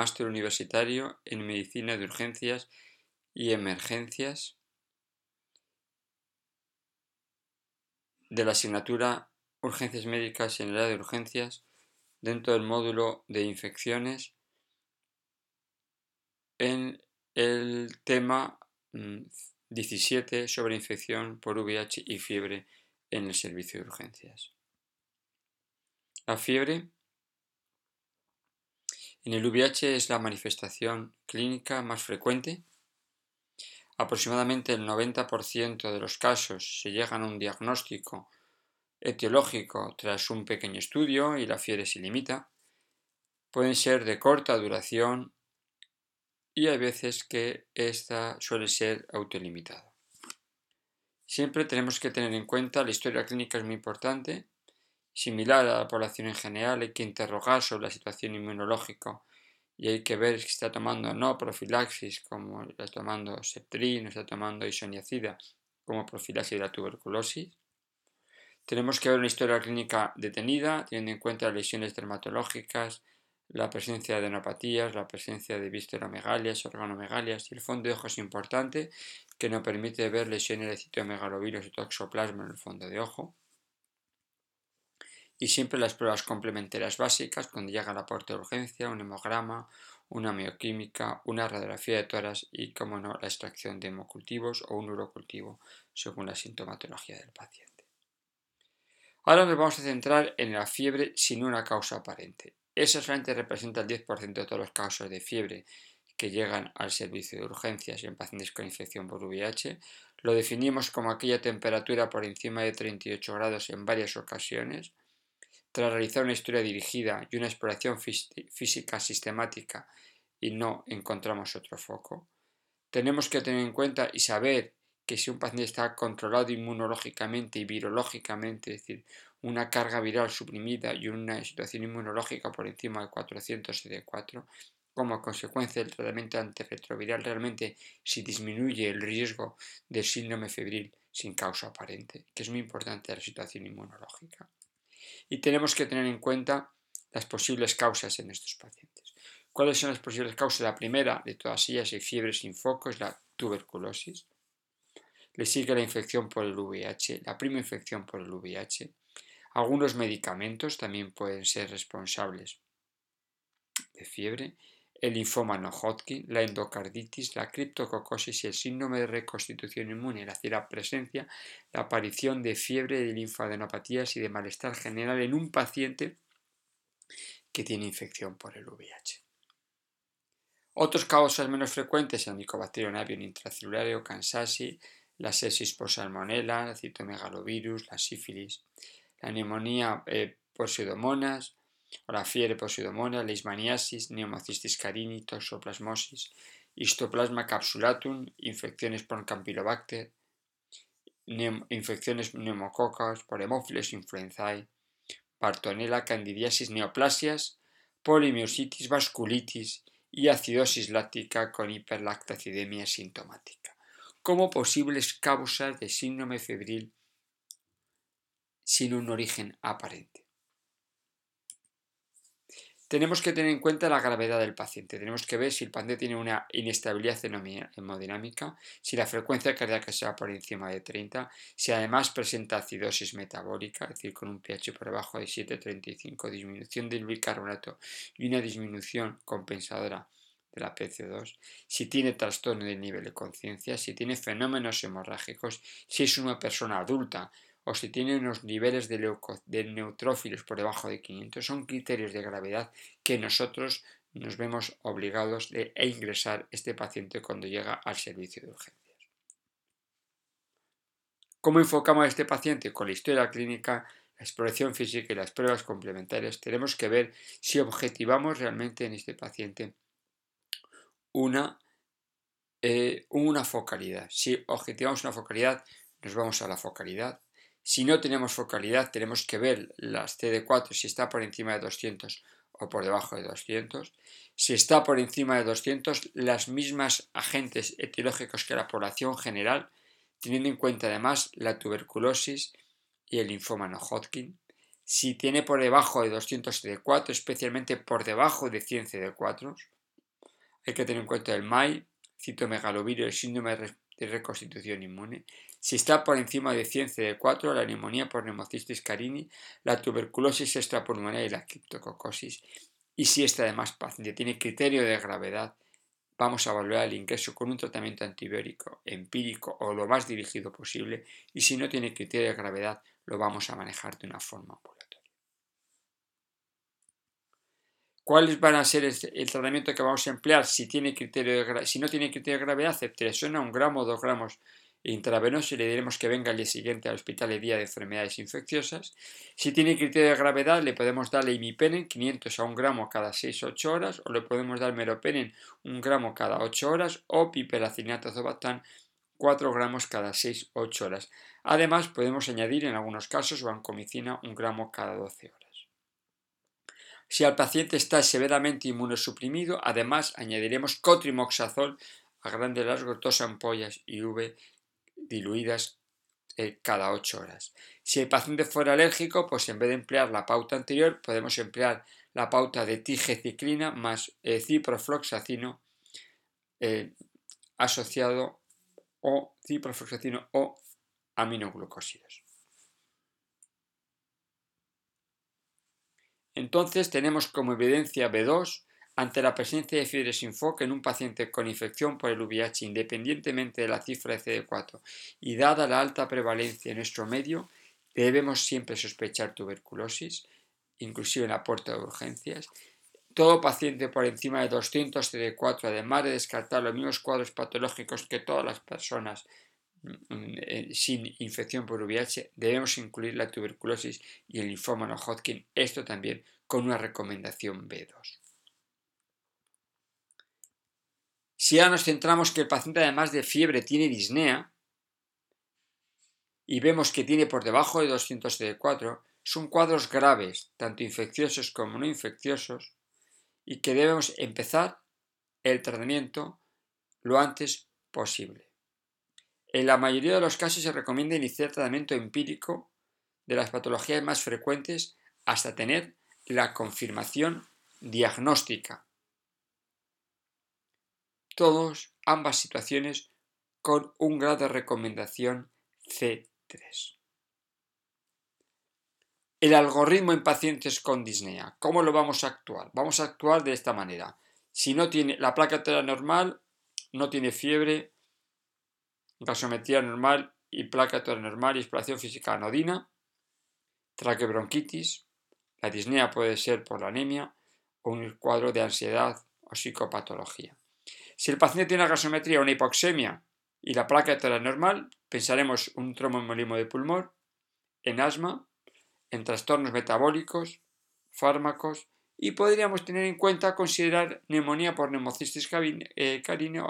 máster universitario en Medicina de Urgencias y Emergencias de la asignatura Urgencias Médicas en el área de urgencias dentro del módulo de infecciones en el tema 17 mm, sobre infección por VIH y fiebre en el servicio de urgencias. La fiebre en el VIH es la manifestación clínica más frecuente. Aproximadamente el 90% de los casos se llegan a un diagnóstico etiológico tras un pequeño estudio y la fiebre se limita. Pueden ser de corta duración y hay veces que esta suele ser autolimitada. Siempre tenemos que tener en cuenta la historia clínica es muy importante similar a la población en general, hay que interrogar sobre la situación inmunológica y hay que ver si está tomando no profilaxis, como está tomando septrin, está tomando isoniazida, como profilaxis de la tuberculosis. Tenemos que ver una historia clínica detenida, teniendo en cuenta lesiones dermatológicas, la presencia de adenopatías, la presencia de visceromegalias, organomegalias y el fondo de ojo es importante, que nos permite ver lesiones de citomegalovirus y toxoplasma en el fondo de ojo y siempre las pruebas complementarias básicas cuando llega la puerta de urgencia, un hemograma, una mioquímica, una radiografía de toras y, como no, la extracción de hemocultivos o un urocultivo según la sintomatología del paciente. Ahora nos vamos a centrar en la fiebre sin una causa aparente. Esa solamente representa el 10% de todos los casos de fiebre que llegan al servicio de urgencias en pacientes con infección por VIH. Lo definimos como aquella temperatura por encima de 38 grados en varias ocasiones, tras realizar una historia dirigida y una exploración física sistemática y no encontramos otro foco, tenemos que tener en cuenta y saber que si un paciente está controlado inmunológicamente y virológicamente, es decir, una carga viral suprimida y una situación inmunológica por encima de 400 CD4, como consecuencia del tratamiento antirretroviral, realmente si disminuye el riesgo de síndrome febril sin causa aparente, que es muy importante la situación inmunológica y tenemos que tener en cuenta las posibles causas en estos pacientes. ¿Cuáles son las posibles causas? La primera de todas ellas, y fiebre sin foco, es la tuberculosis. Le sigue la infección por el VIH, la prima infección por el VIH. Algunos medicamentos también pueden ser responsables de fiebre el linfoma no Hodgkin, la endocarditis, la criptococosis y el síndrome de reconstitución inmune, es decir, la presencia, la aparición de fiebre, de linfadenopatías y de malestar general en un paciente que tiene infección por el VIH. Otros causas menos frecuentes, el Mycobacterium avium intracelulario, Kansasi, la sepsis por salmonella, el citomegalovirus, la sífilis, la neumonía eh, por pseudomonas, o la fiebre por pseudomonas, leishmaniasis, neumocistis carini, toxoplasmosis, histoplasma capsulatum, infecciones por Campylobacter, infecciones neumococas por Haemophilus influenzae, Bartonella, candidiasis, neoplasias, polimiositis, vasculitis y acidosis láctica con hiperlactacidemia sintomática, como posibles causas de síndrome febril sin un origen aparente. Tenemos que tener en cuenta la gravedad del paciente. Tenemos que ver si el paciente tiene una inestabilidad hemodinámica, si la frecuencia cardíaca sea por encima de 30, si además presenta acidosis metabólica, es decir, con un pH por debajo de 7,35, disminución del bicarbonato y una disminución compensadora de la PC2, si tiene trastorno del nivel de conciencia, si tiene fenómenos hemorrágicos, si es una persona adulta o si tiene unos niveles de, de neutrófilos por debajo de 500, son criterios de gravedad que nosotros nos vemos obligados de, a ingresar este paciente cuando llega al servicio de urgencias. ¿Cómo enfocamos a este paciente? Con la historia clínica, la exploración física y las pruebas complementarias, tenemos que ver si objetivamos realmente en este paciente una, eh, una focalidad. Si objetivamos una focalidad, nos vamos a la focalidad. Si no tenemos focalidad, tenemos que ver las CD4 si está por encima de 200 o por debajo de 200. Si está por encima de 200, las mismas agentes etiológicos que la población general, teniendo en cuenta además la tuberculosis y el linfoma no Hodgkin. Si tiene por debajo de 200 CD4, especialmente por debajo de 100 CD4, hay que tener en cuenta el MAI, citomegalovirus, el síndrome de reconstitución inmune. Si está por encima de 100 CD4, la neumonía por neumocistis carini, la tuberculosis extrapulmonar y la criptococosis. Y si este además paciente tiene criterio de gravedad, vamos a evaluar el ingreso con un tratamiento antibiótico empírico o lo más dirigido posible. Y si no tiene criterio de gravedad, lo vamos a manejar de una forma ambulatoria. ¿Cuáles van a ser el, tratamiento que vamos a emplear si, tiene criterio de, si no tiene criterio de gravedad? Ceftriaxona, un gramo o dos gramos intravenoso y le diremos que venga al día siguiente al hospital el día de enfermedades infecciosas. Si tiene criterio de gravedad, le podemos dar imipenen 500 a 1 gramo cada 6-8 horas, o le podemos dar meropenen 1 gramo cada 8 horas, o piperacinato zobactam 4 gramos cada 6-8 horas. Además, podemos añadir en algunos casos vancomicina 1 gramo cada 12 horas. Si el paciente está severamente inmunosuprimido, además añadiremos cotrimoxazol a grandes rasgos dos ampollas IV diluidas eh, cada 8 horas. Si el paciente fuera alérgico, pues en vez de emplear la pauta anterior, podemos emplear la pauta de tigeciclina más eh, ciprofloxacino eh, asociado o ciprofloxacino o aminoglucósidos. Entonces tenemos como evidencia B2 ante la presencia de fiebre sin foco en un paciente con infección por el VIH independientemente de la cifra de CD4 y dada la alta prevalencia en nuestro medio, debemos siempre sospechar tuberculosis, inclusive en la puerta de urgencias. Todo paciente por encima de 200 CD4, además de descartar los mismos cuadros patológicos que todas las personas sin infección por VIH, debemos incluir la tuberculosis y el linfoma no Hodgkin, esto también con una recomendación B2. Si ya nos centramos que el paciente además de fiebre tiene disnea y vemos que tiene por debajo de 200 CD4, son cuadros graves, tanto infecciosos como no infecciosos, y que debemos empezar el tratamiento lo antes posible. En la mayoría de los casos se recomienda iniciar tratamiento empírico de las patologías más frecuentes hasta tener la confirmación diagnóstica todos, ambas situaciones, con un grado de recomendación C3. El algoritmo en pacientes con disnea. ¿Cómo lo vamos a actuar? Vamos a actuar de esta manera. Si no tiene la placa normal, no tiene fiebre, gasometría normal y placa normal y exploración física anodina, traquebronquitis, la disnea puede ser por la anemia o un cuadro de ansiedad o psicopatología. Si el paciente tiene una gasometría una hipoxemia y la placa normal, pensaremos un tromboembolismo de pulmón, en asma, en trastornos metabólicos, fármacos y podríamos tener en cuenta considerar neumonía por neumocistis eh, carine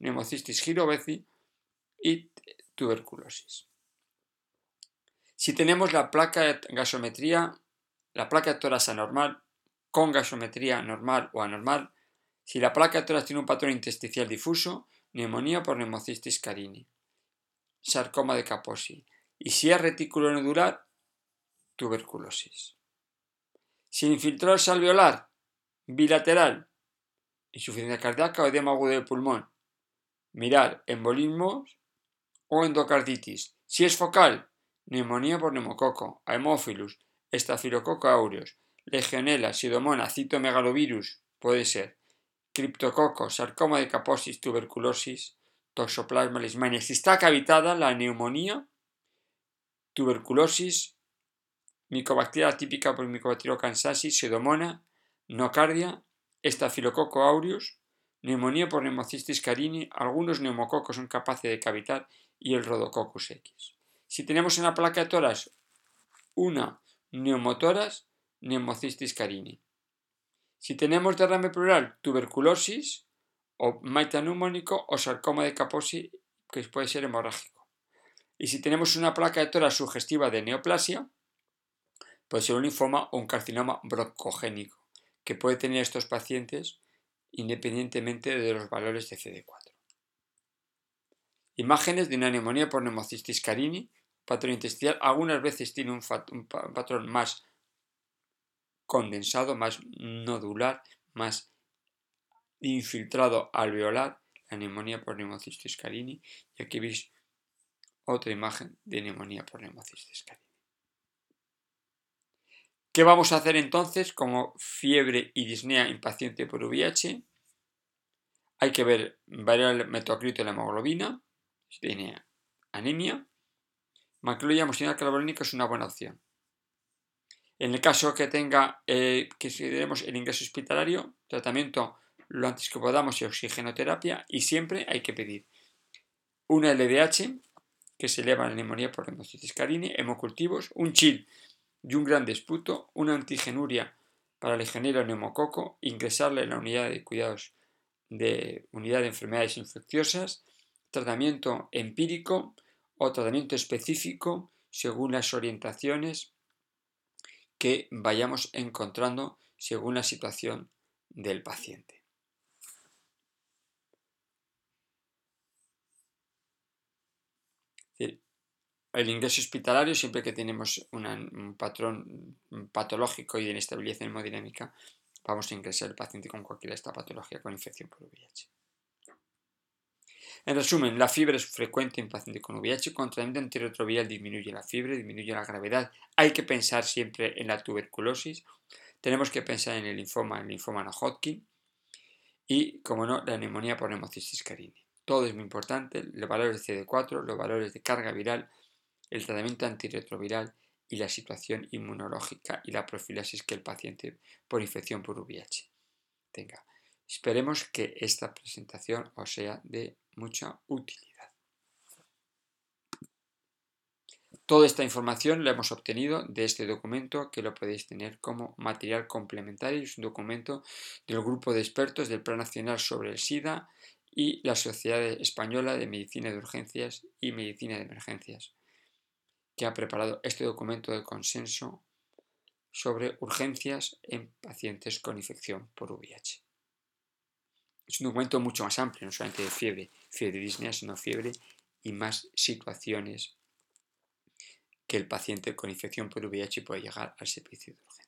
neumocistis giroveci y tuberculosis. Si tenemos la placa de gasometría, la placa tórax anormal, con gasometría normal o anormal, si la placa tórax tiene un patrón intersticial difuso, neumonía por neumocistis carini, sarcoma de Kaposi. Y si es retículo nodular, tuberculosis. Si es alveolar, bilateral, insuficiencia cardíaca o edema agudo del pulmón, mirar embolismos o endocarditis. Si es focal, neumonía por neumococo, Haemophilus, estafilococo aureus, legionela, sidomona, citomegalovirus, puede ser criptococo, sarcoma de Kaposis, tuberculosis, toxoplasma leishmania. Si está cavitada, la neumonía, tuberculosis, micobacteria típica por Mycobacterium cansasis, pseudomonas, nocardia, estafilococo aureus, neumonía por neumocistis carini, algunos neumococos son capaces de cavitar y el Rhodococcus X. Si tenemos en la placa de toras una neumotoras, neumocistis carini. Si tenemos derrame pleural, tuberculosis o neumónico o sarcoma de Kaposi, que puede ser hemorrágico. Y si tenemos una placa de tórax sugestiva de neoplasia, puede ser un linfoma o un carcinoma broncogénico, que puede tener estos pacientes independientemente de los valores de CD4. Imágenes de una neumonía por neumocistis carini, patrón intestinal, algunas veces tiene un, patrón más condensado, más nodular, más infiltrado alveolar, la neumonía por neumocistis carini, y aquí veis otra imagen de neumonía por neumocistis carini. ¿Qué vamos a hacer entonces como fiebre y disnea impaciente por VIH? Hay que ver variable metocrito de la hemoglobina, si tiene anemia. Macrología emocional carbonónica es una buena opción. En el caso que tenga, eh, que consideremos el ingreso hospitalario, tratamiento lo antes que podamos y oxigenoterapia, y siempre hay que pedir una LDH, que se eleva la neumonía por hemocitis carine, hemocultivos, un chill y un gran disputo, una antigenuria para el legionero neumococo, ingresarle en la unidad de cuidados de unidad de enfermedades infecciosas, tratamiento empírico o tratamiento específico según las orientaciones que vayamos encontrando según la situación del paciente. El ingreso hospitalario, siempre que tenemos un patrón patológico y de inestabilidad hemodinámica, vamos a ingresar al paciente con cualquiera de esta patología con infección por VIH. En resumen, la fiebre es frecuente en pacientes con VIH. Con tratamiento antirretroviral disminuye la fiebre, disminuye la gravedad. Hay que pensar siempre en la tuberculosis. Tenemos que pensar en el linfoma, el linfoma no Hodgkin. Y, como no, la neumonía por neumocistis carini. Todo es muy importante. Los valores de CD4, los valores de carga viral, el tratamiento antirretroviral y la situación inmunológica y la profilaxis que el paciente por infección por VIH tenga. Esperemos que esta presentación os sea de mucha utilidad. Toda esta información la hemos obtenido de este documento que lo podéis tener como material complementario. Es un documento del grupo de expertos del Plan Nacional sobre el SIDA y la Sociedad Española de Medicina de Urgencias y Medicina de Emergencias, que ha preparado este documento de consenso sobre urgencias en pacientes con infección por VIH. Es un documento mucho más amplio, no solamente de fiebre, fiebre disnea, sino fiebre y más situaciones que el paciente con infección por VIH puede llegar al servicio de urgencia.